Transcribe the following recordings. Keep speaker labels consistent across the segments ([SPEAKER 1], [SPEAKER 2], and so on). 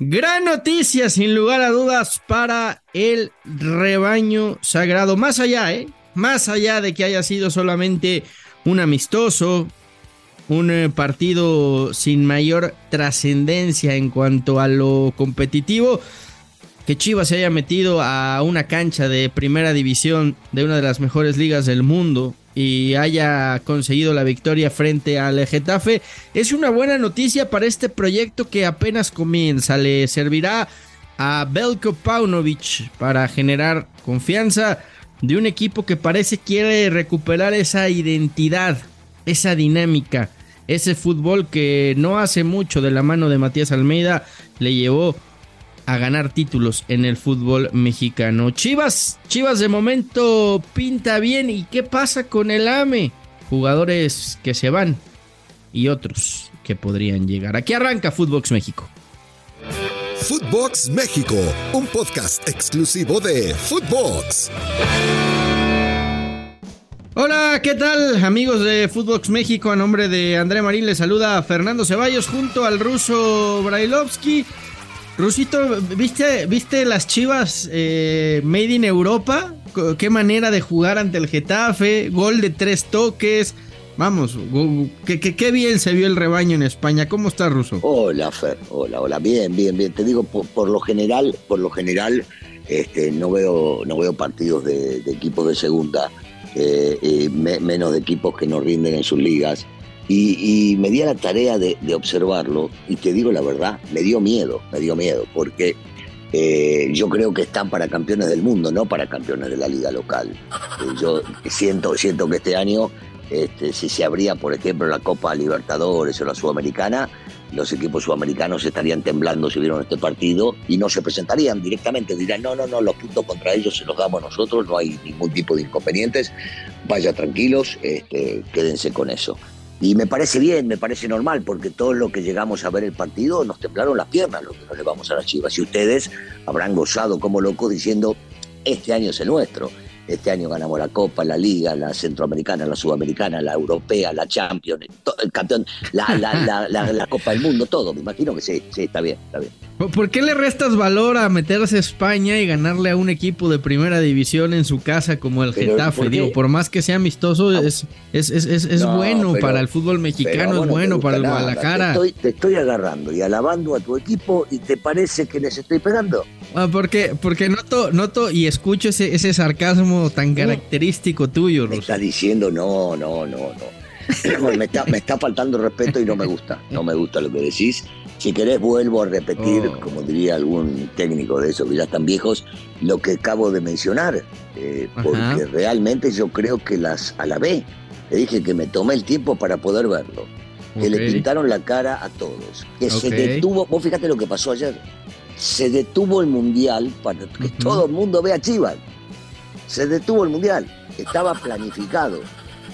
[SPEAKER 1] Gran noticia, sin lugar a dudas, para el rebaño sagrado. Más allá, ¿eh? Más allá de que haya sido solamente un amistoso, un eh, partido sin mayor trascendencia en cuanto a lo competitivo, que Chivas se haya metido a una cancha de primera división de una de las mejores ligas del mundo y haya conseguido la victoria frente al Getafe es una buena noticia para este proyecto que apenas comienza. Le servirá a Belko Paunovic para generar confianza de un equipo que parece quiere recuperar esa identidad, esa dinámica, ese fútbol que no hace mucho de la mano de Matías Almeida le llevó a ganar títulos en el fútbol mexicano. Chivas, Chivas de momento pinta bien. ¿Y qué pasa con el AME? Jugadores que se van y otros que podrían llegar. Aquí arranca Footbox México.
[SPEAKER 2] Footbox México, un podcast exclusivo de Footbox.
[SPEAKER 1] Hola, ¿qué tal amigos de Footbox México? A nombre de André Marín les saluda Fernando Ceballos junto al ruso Brailovsky. Rusito, ¿viste, ¿viste las chivas eh, Made in Europa? ¿Qué manera de jugar ante el Getafe? Gol de tres toques. Vamos, qué, bien se vio el rebaño en España. ¿Cómo está, Ruso?
[SPEAKER 3] Hola, Fer. Hola, hola. Bien, bien, bien. Te digo, por, lo general, por lo general, este, no veo, no veo partidos de, equipos de segunda, eh, menos de equipos que no rinden en sus ligas. Y, me di a la tarea de, observarlo y te digo la verdad, me dio miedo, me dio miedo, porque eh, yo creo que están para campeones del mundo, no para campeones de la liga local. Eh, yo siento, siento que este año, este, si se abría, por ejemplo, la Copa Libertadores o la Sudamericana, los equipos sudamericanos estarían temblando si vieron este partido y no se presentarían directamente, dirán, no, no, no, los puntos contra ellos se los damos nosotros, no hay ningún tipo de inconvenientes, vaya tranquilos, este, quédense con eso. Y me parece bien, me parece normal, porque todos los que llegamos a ver el partido nos temblaron las piernas, lo que nos le vamos a las chivas. Y ustedes habrán gozado como locos diciendo, este año es el nuestro. Este año ganamos la Copa, la Liga, la Centroamericana, la Sudamericana, la Europea, la Champions, el campeón, la, la, la, la, Copa del Mundo, todo. Me imagino que sí, sí, está bien, está bien.
[SPEAKER 1] ¿Por qué le restas valor a meterse a España y ganarle a un equipo de primera división en su casa como el Getafe? Digo, por más que sea amistoso, ah, es, es, es, es bueno para el fútbol mexicano, es bueno para el Guadalajara.
[SPEAKER 3] Te te estoy agarrando y alabando a tu equipo y te parece que les estoy pegando.
[SPEAKER 1] Ah, porque, porque noto, noto y escucho ese, ese sarcasmo tan característico tuyo,
[SPEAKER 3] Me está diciendo no, no, no, no. me, está, me está faltando respeto y no me gusta. No me gusta lo que decís. Si querés, vuelvo a repetir, oh. como diría algún técnico de esos que ya están viejos, lo que acabo de mencionar. Eh, porque realmente yo creo que las a la B, le dije que me tomé el tiempo para poder verlo. Que le pintaron la cara a todos. Que se detuvo. Vos fíjate lo que pasó ayer se detuvo el mundial para que todo el mundo vea Chivas. Se detuvo el mundial, estaba planificado.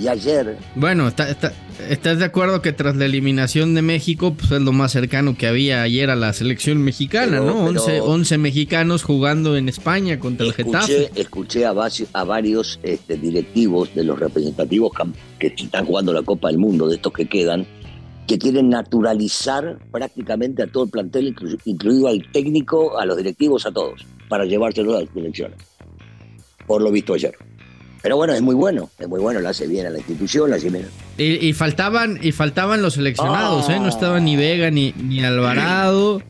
[SPEAKER 3] Y ayer.
[SPEAKER 1] Bueno, estás de acuerdo que tras la eliminación de México, pues es lo más cercano que había ayer a la selección mexicana, ¿no? 11, mexicanos jugando en España contra el Getafe.
[SPEAKER 3] Escuché a, a varios este, directivos de los representativos que están jugando la Copa del Mundo, de estos que quedan, que quieren naturalizar prácticamente a todo el plantel, incluido al técnico, a los directivos, a todos, para llevárselo a las elecciones. Por lo visto ayer. Pero bueno, es muy bueno, es muy bueno, lo hace bien a la institución, lo hace bien.
[SPEAKER 1] Y, faltaban, y faltaban los seleccionados, ¿eh? No estaba ni Vega ni, ni Alvarado.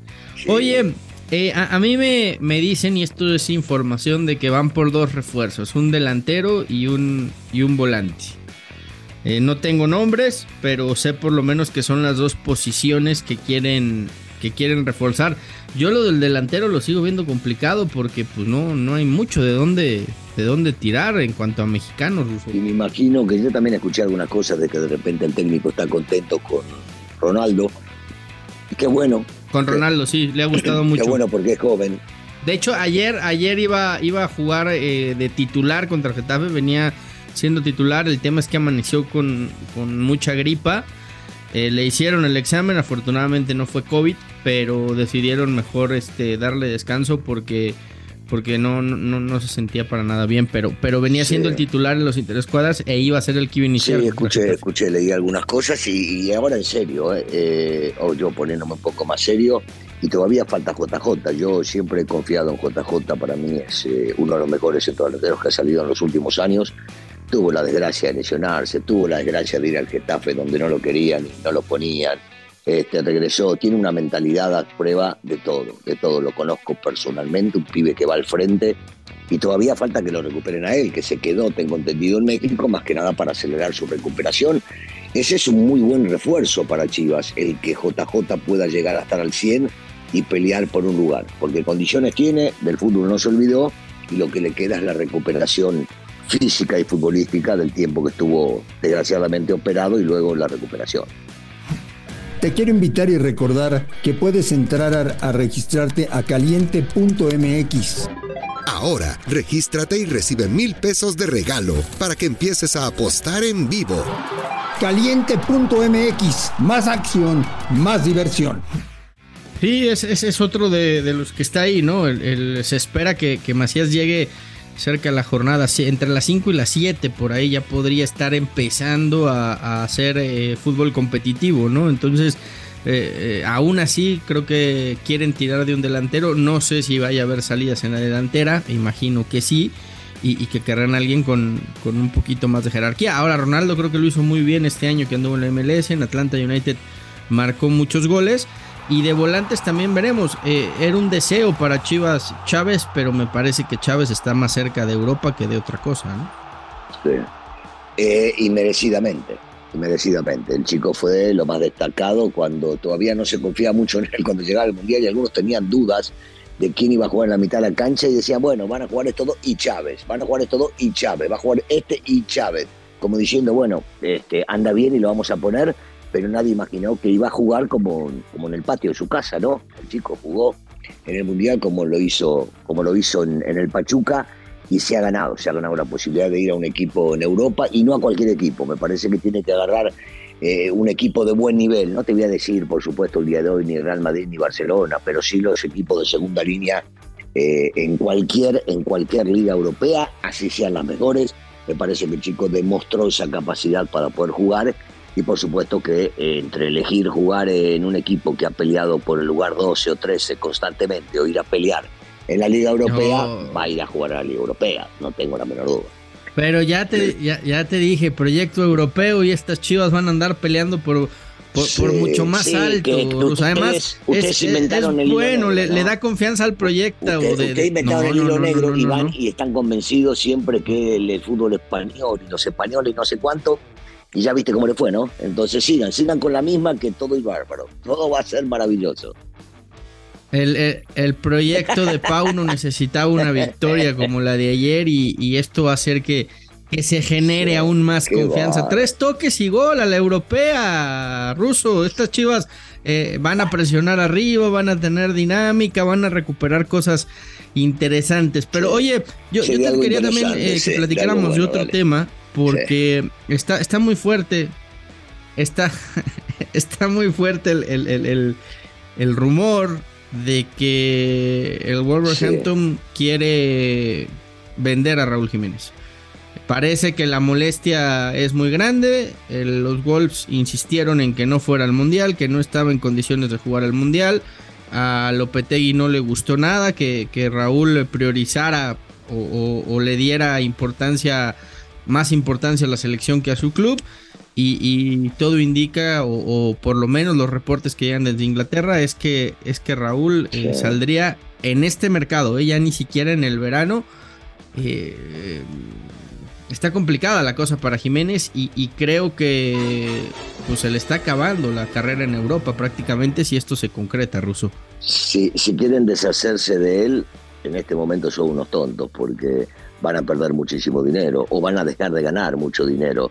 [SPEAKER 1] Oye, eh, a, mí me, me, dicen, y esto es información, de que van por dos refuerzos, un delantero y un, y un volante. Eh, no tengo nombres, pero sé por lo menos que son las dos posiciones que quieren que quieren reforzar. Yo lo del delantero lo sigo viendo complicado porque pues no, no hay mucho de dónde, de dónde tirar en cuanto a mexicanos.
[SPEAKER 3] Y me imagino que yo también escuché algunas cosas de que de repente el técnico está contento con Ronaldo. Y qué bueno.
[SPEAKER 1] Con Ronaldo, sí, le ha gustado mucho.
[SPEAKER 3] Qué bueno porque es joven.
[SPEAKER 1] De hecho, ayer, ayer iba, iba a jugar eh, de titular contra Getafe, venía siendo titular. El tema es que amaneció con, mucha gripa. Eh, le hicieron el examen, afortunadamente no fue COVID, pero decidieron mejor este, darle descanso porque, porque no, no, no se sentía para nada bien, pero, pero venía siendo el titular en los interescuadras e iba a ser el que iba a iniciar.
[SPEAKER 3] Sí, escuché, escuché, leí algunas cosas y, ahora en serio, eh, eh, o yo poniéndome un poco más serio, y todavía falta JJ. Yo siempre he confiado en JJ, para mí es eh, uno de los mejores centrodelanteros que ha salido en los últimos años. Tuvo la desgracia de lesionarse, tuvo la desgracia de ir al Getafe donde no lo querían y no lo ponían. Este, regresó, tiene una mentalidad a prueba de todo, de todo. Lo conozco personalmente, un pibe que va al frente y todavía falta que lo recuperen a él, que se quedó, tengo entendido, en México, más que nada para acelerar su recuperación. Ese es un muy buen refuerzo para Chivas, el que JJ pueda llegar a estar al 100 y pelear por un lugar, porque condiciones tiene, del fútbol no se olvidó y lo que le queda es la recuperación física y futbolística del tiempo que estuvo desgraciadamente operado y luego la recuperación.
[SPEAKER 4] Te quiero invitar y recordar que puedes entrar a, a registrarte a caliente.mx.
[SPEAKER 2] Ahora, regístrate y recibe mil pesos de regalo para que empieces a apostar en vivo.
[SPEAKER 4] Caliente.mx, más acción, más diversión.
[SPEAKER 1] Sí, ese, es otro de, los que está ahí, ¿no? se espera que, Macías llegue cerca de la jornada, entre las 5 y las 7, por ahí ya podría estar empezando a, hacer eh, fútbol competitivo, ¿no? Entonces, eh, eh, aún así, creo que quieren tirar de un delantero. No sé si vaya a haber salidas en la delantera, imagino que sí. Y, que querrán alguien con, con, un poquito más de jerarquía. Ahora, Ronaldo creo que lo hizo muy bien este año que anduvo en la MLS, en Atlanta United marcó muchos goles. Y de volantes también veremos. Eh, era un deseo para Chivas Chávez, pero me parece que Chávez está más cerca de Europa que de otra cosa, ¿no?
[SPEAKER 3] Sí. Eh, y merecidamente. El chico fue lo más destacado cuando todavía no se confía mucho en él cuando llegaba al Mundial y algunos tenían dudas de quién iba a jugar en la mitad de la cancha y decían, bueno, van a jugar esto dos y Chávez, van a jugar esto dos y Chávez, va a jugar este y Chávez. Como diciendo, bueno, este, anda bien y lo vamos a poner pero nadie imaginó que iba a jugar como, como en el patio de su casa, ¿no? El chico jugó en el Mundial como lo hizo, como lo hizo en, el Pachuca y se ha ganado, se ha ganado la posibilidad de ir a un equipo en Europa y no a cualquier equipo. Me parece que tiene que agarrar eh, un equipo de buen nivel. No te voy a decir, por supuesto, el día de hoy ni Real Madrid ni Barcelona, pero sí los equipos de segunda línea eh, en, cualquier, en cualquier liga europea, así sean las mejores. Me parece que el chico demostró esa capacidad para poder jugar y por supuesto que eh, entre elegir jugar en un equipo que ha peleado por el lugar 12 o 13 constantemente o ir a pelear en la Liga Europea, va a ir a jugar a la Liga Europea, no tengo la menor duda.
[SPEAKER 1] Pero ya te, ya, te dije, proyecto europeo y estas chivas van a andar peleando por, por, mucho más alto. Además,
[SPEAKER 3] ustedes, inventaron el
[SPEAKER 1] bueno, le, le, da confianza al proyecto.
[SPEAKER 3] Ustedes, inventaron el hilo negro y, van, y están convencidos siempre que el fútbol español y los españoles no sé cuánto y ya viste cómo le fue, ¿no? Entonces sigan, sigan con la misma que todo es bárbaro. Todo va a ser maravilloso.
[SPEAKER 1] El, el, proyecto de Pauno necesitaba una victoria como la de ayer y, esto va a hacer que, que se genere aún más confianza. Tres toques y gol a la europea, ruso. Estas chivas eh, van a presionar arriba, van a tener dinámica, van a recuperar cosas interesantes. Pero oye, yo, yo te quería también eh, que platicáramos de otro tema porque está, está muy fuerte. Está, está muy fuerte el, el, rumor de que el Wolverhampton quiere vender a Raúl Jiménez. Parece que la molestia es muy grande. los Wolves insistieron en que no fuera al mundial, que no estaba en condiciones de jugar al mundial. A Lopetegui no le gustó nada que, que Raúl priorizara o, o, le diera importancia más importancia a la selección que a su club. Y, todo indica, o, por lo menos los reportes que llegan desde Inglaterra, es que, es que Raúl eh, saldría en este mercado, eh, ni siquiera en el verano. Eh, está complicada la cosa para Jiménez y, creo que pues, se le está acabando la carrera en Europa prácticamente si esto se concreta, Russo.
[SPEAKER 3] Si, si quieren deshacerse de él, en este momento son unos tontos, porque van a perder muchísimo dinero o van a dejar de ganar mucho dinero,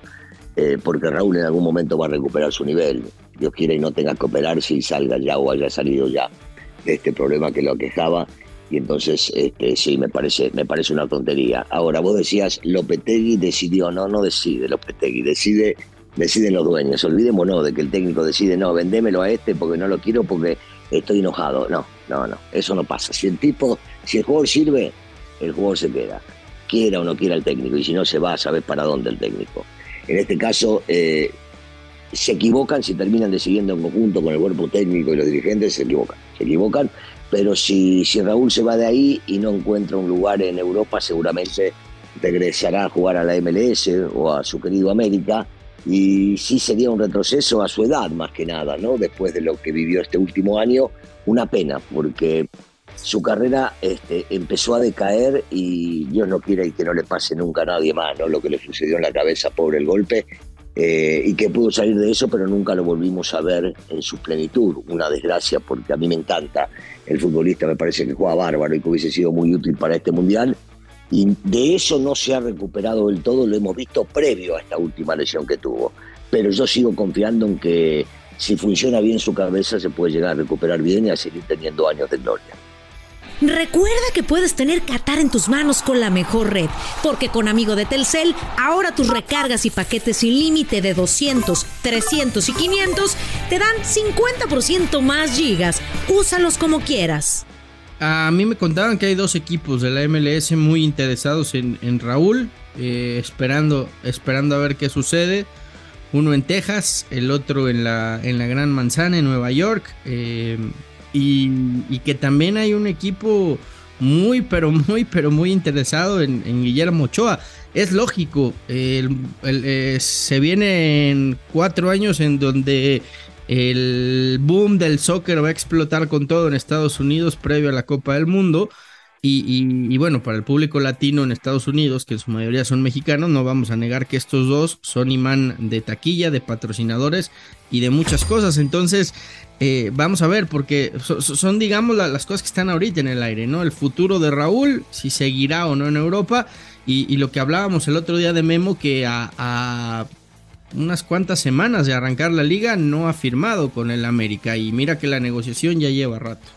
[SPEAKER 3] eh, porque Raúl en algún momento va a recuperar su nivel. Dios quiere y no tenga que operarse y salga ya o haya salido ya de este problema que lo aquejaba. Y entonces, este, sí, me parece, me parece una tontería. Ahora, vos decías, Lopetegui decidió, no, no decide Lopetegui, decide, deciden los dueños. Olvidémonos de que el técnico decide, no, vendémelo a este porque no lo quiero porque estoy enojado. No, no, no, eso no pasa. Si el tipo, si el jugador sirve, el jugador se queda quiera o no quiera el técnico, y si no se va a saber para dónde el técnico. En este caso, eh, se equivocan si terminan decidiendo en conjunto con el cuerpo técnico y los dirigentes, se equivocan, se equivocan, pero si, si Raúl se va de ahí y no encuentra un lugar en Europa, seguramente regresará a jugar a la MLS o a su querido América, y sí sería un retroceso a su edad más que nada, ¿no? Después de lo que vivió este último año, una pena, porque su carrera este, empezó a decaer y Dios no quiere que no le pase nunca a nadie más, ¿no? Lo que le sucedió en la cabeza, pobre el golpe, eh, y que pudo salir de eso, pero nunca lo volvimos a ver en su plenitud. Una desgracia, porque a mí me encanta el futbolista, me parece que juega bárbaro y que hubiese sido muy útil para este mundial. Y de eso no se ha recuperado del todo, lo hemos visto previo a esta última lesión que tuvo. Pero yo sigo confiando en que si funciona bien su cabeza, se puede llegar a recuperar bien y a seguir teniendo años de gloria.
[SPEAKER 5] Recuerda que puedes tener Qatar en tus manos con la mejor red, porque con Amigo de Telcel, ahora tus recargas y paquetes sin límite de 200, 300 y 500 te dan 50% más gigas. Úsalos como quieras.
[SPEAKER 1] A mí me contaban que hay dos equipos de la MLS muy interesados en, Raúl, eh, esperando, esperando a ver qué sucede. Uno en Texas, el otro en la, en la Gran Manzana, en Nueva York. Eh, y, que también hay un equipo muy, pero muy, pero muy interesado en, Guillermo Ochoa. Es lógico, eh, se vienen cuatro años en donde el boom del soccer va a explotar con todo en Estados Unidos previo a la Copa del Mundo. Y, bueno, para el público latino en Estados Unidos, que en su mayoría son mexicanos, no vamos a negar que estos dos son imán de taquilla, de patrocinadores y de muchas cosas. Entonces, eh, vamos a ver, porque son, digamos, las cosas que están ahorita en el aire, ¿no? El futuro de Raúl, si seguirá o no en Europa, y, lo que hablábamos el otro día de Memo, que a, unas cuantas semanas de arrancar la liga no ha firmado con el América, y mira que la negociación ya lleva rato.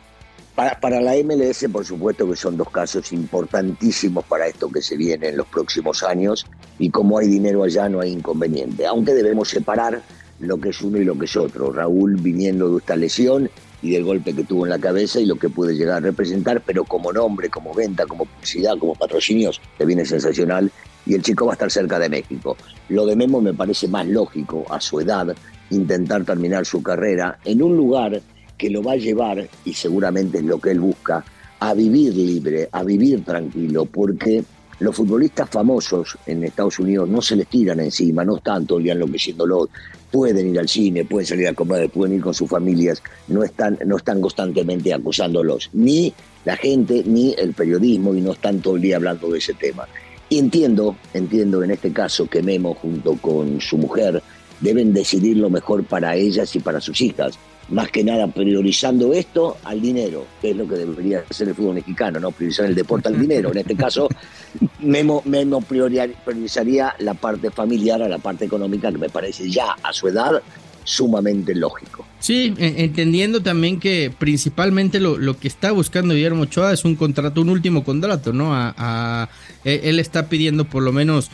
[SPEAKER 3] Para, para, la MLS, por supuesto que son dos casos importantísimos para esto que se viene en los próximos años, y como hay dinero allá no hay inconveniente, aunque debemos separar lo que es uno y lo que es otro. Raúl viniendo de esta lesión y del golpe que tuvo en la cabeza y lo que puede llegar a representar, pero como nombre, como venta, como publicidad, como patrocinios, te viene sensacional y el chico va a estar cerca de México. Lo de Memo me parece más lógico a su edad intentar terminar su carrera en un lugar que lo va a llevar, y seguramente es lo que él busca, a vivir libre, a vivir tranquilo, porque los futbolistas famosos en Estados Unidos no se les tiran encima, no están todo el día enloqueciéndolos, pueden ir al cine, pueden salir a comer, pueden ir con sus familias, no están, no están constantemente acusándolos, ni la gente, ni el periodismo, y no están todo el día hablando de ese tema. Y entiendo, entiendo en este caso que Memo junto con su mujer deben decidir lo mejor para ellas y para sus hijas más que nada priorizando esto al dinero, que es lo que debería hacer el fútbol mexicano, ¿no? Priorizar el deporte al dinero. En este caso, Memo, Memo priorizaría la parte familiar a la parte económica, que me parece ya a su edad sumamente lógico.
[SPEAKER 1] Sí, entendiendo también que principalmente lo, que está buscando Guillermo Ochoa es un contrato, un último contrato, ¿no? a, e, él está pidiendo por lo menos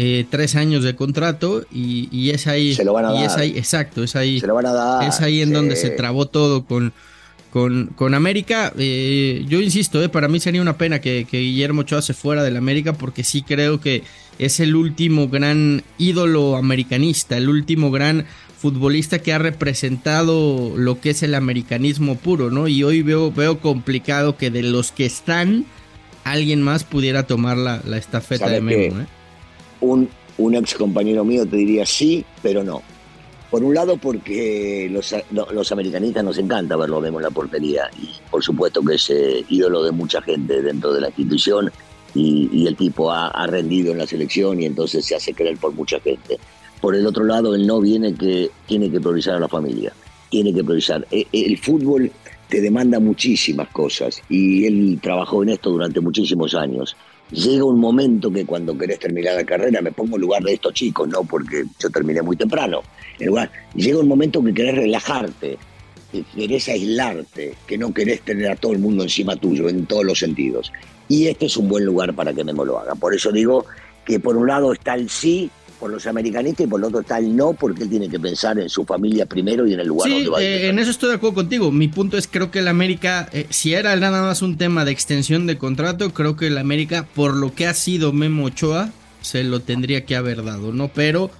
[SPEAKER 1] eh, tres años de contrato y, es ahí.
[SPEAKER 3] Se lo van a
[SPEAKER 1] y
[SPEAKER 3] Es
[SPEAKER 1] ahí, exacto, es ahí.
[SPEAKER 3] Se lo van a dar.
[SPEAKER 1] Es ahí en donde se trabó todo con, con, con América. Eh, yo insisto, eh, para mí sería una pena que, Guillermo Ochoa se fuera del América porque sí creo que es el último gran ídolo americanista, el último gran futbolista que ha representado lo que es el americanismo puro, ¿no? Y hoy veo, veo complicado que de los que están, alguien más pudiera tomar la, la estafeta de Memo, ¿eh?
[SPEAKER 3] Un, un ex compañero mío te diría sí, pero no. Por un lado, porque los, los americanistas nos encanta verlo vemos en la portería y por supuesto que es eh, ídolo de mucha gente dentro de la institución y, el tipo ha, rendido en la selección y entonces se hace creer por mucha gente. Por el otro lado, él no viene que tiene que priorizar a la familia, tiene que priorizar. E, el fútbol te demanda muchísimas cosas y él trabajó en esto durante muchísimos años llega un momento que cuando querés terminar la carrera, me pongo en lugar de estos chicos, no porque yo terminé muy temprano, en lugar, llega un momento que querés relajarte, que querés aislarte, que no querés tener a todo el mundo encima tuyo en todos los sentidos. Y este es un buen lugar para que Memo lo haga. Por eso digo que por un lado está el sí por los americanistas y por el otro está el no, porque él tiene que pensar en su familia primero y en el lugar donde va a
[SPEAKER 1] eh, en eso estoy de acuerdo contigo. Mi punto es, creo que el América, eh, si era nada más un tema de extensión de contrato, creo que el América, por lo que ha sido Memo Ochoa, se lo tendría que haber dado, ¿no? Pero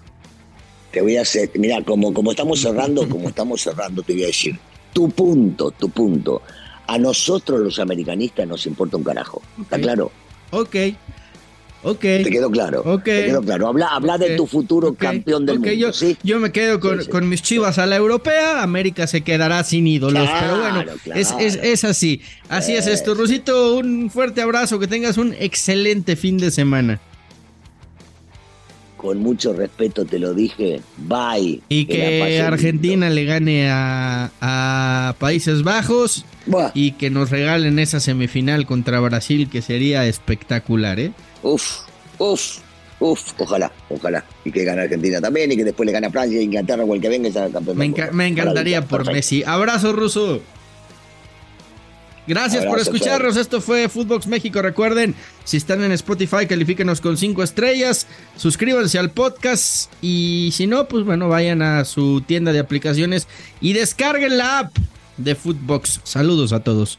[SPEAKER 3] te voy a hacer, mira, como, como estamos cerrando, como estamos cerrando, te voy a decir, tu punto, tu punto. A nosotros los americanistas nos importa un carajo. ¿Está claro?
[SPEAKER 1] Ok. Ok.
[SPEAKER 3] Te quedó claro.
[SPEAKER 1] Ok.
[SPEAKER 3] Te quedó claro. Habla, habla de tu futuro campeón del mundo.
[SPEAKER 1] Yo,
[SPEAKER 3] ¿sí?
[SPEAKER 1] yo me quedo con,
[SPEAKER 3] Sí, sí.
[SPEAKER 1] con mis chivas a la europea. América se quedará sin ídolos.
[SPEAKER 3] Claro,
[SPEAKER 1] pero bueno,
[SPEAKER 3] claro.
[SPEAKER 1] es, es, es así. Así es esto. Rusito, un fuerte abrazo. Que tengas un excelente fin de semana.
[SPEAKER 3] Con mucho respeto te lo dije. Bye.
[SPEAKER 1] Y que
[SPEAKER 3] lindo.
[SPEAKER 1] Argentina le gane a, a Países Bajos.
[SPEAKER 3] Buah,
[SPEAKER 1] Y que nos regalen esa semifinal contra Brasil. Que sería espectacular, ¿eh?
[SPEAKER 3] Uf, uf, uf. Ojalá, ojalá. Y que gane Argentina también. Y que después le gane a Francia, Inglaterra o el que venga y sea campeón
[SPEAKER 1] Me, enca- me encantaría por
[SPEAKER 3] perfecto.
[SPEAKER 1] Messi. Abrazo, Ruso. Gracias por escucharnos. Esto fue Footbox México. Recuerden, si están en Spotify, califíquenos con 5 estrellas. Suscríbanse al podcast. Y si no, pues bueno, vayan a su tienda de aplicaciones y descarguen la app de Footbox. Saludos a todos.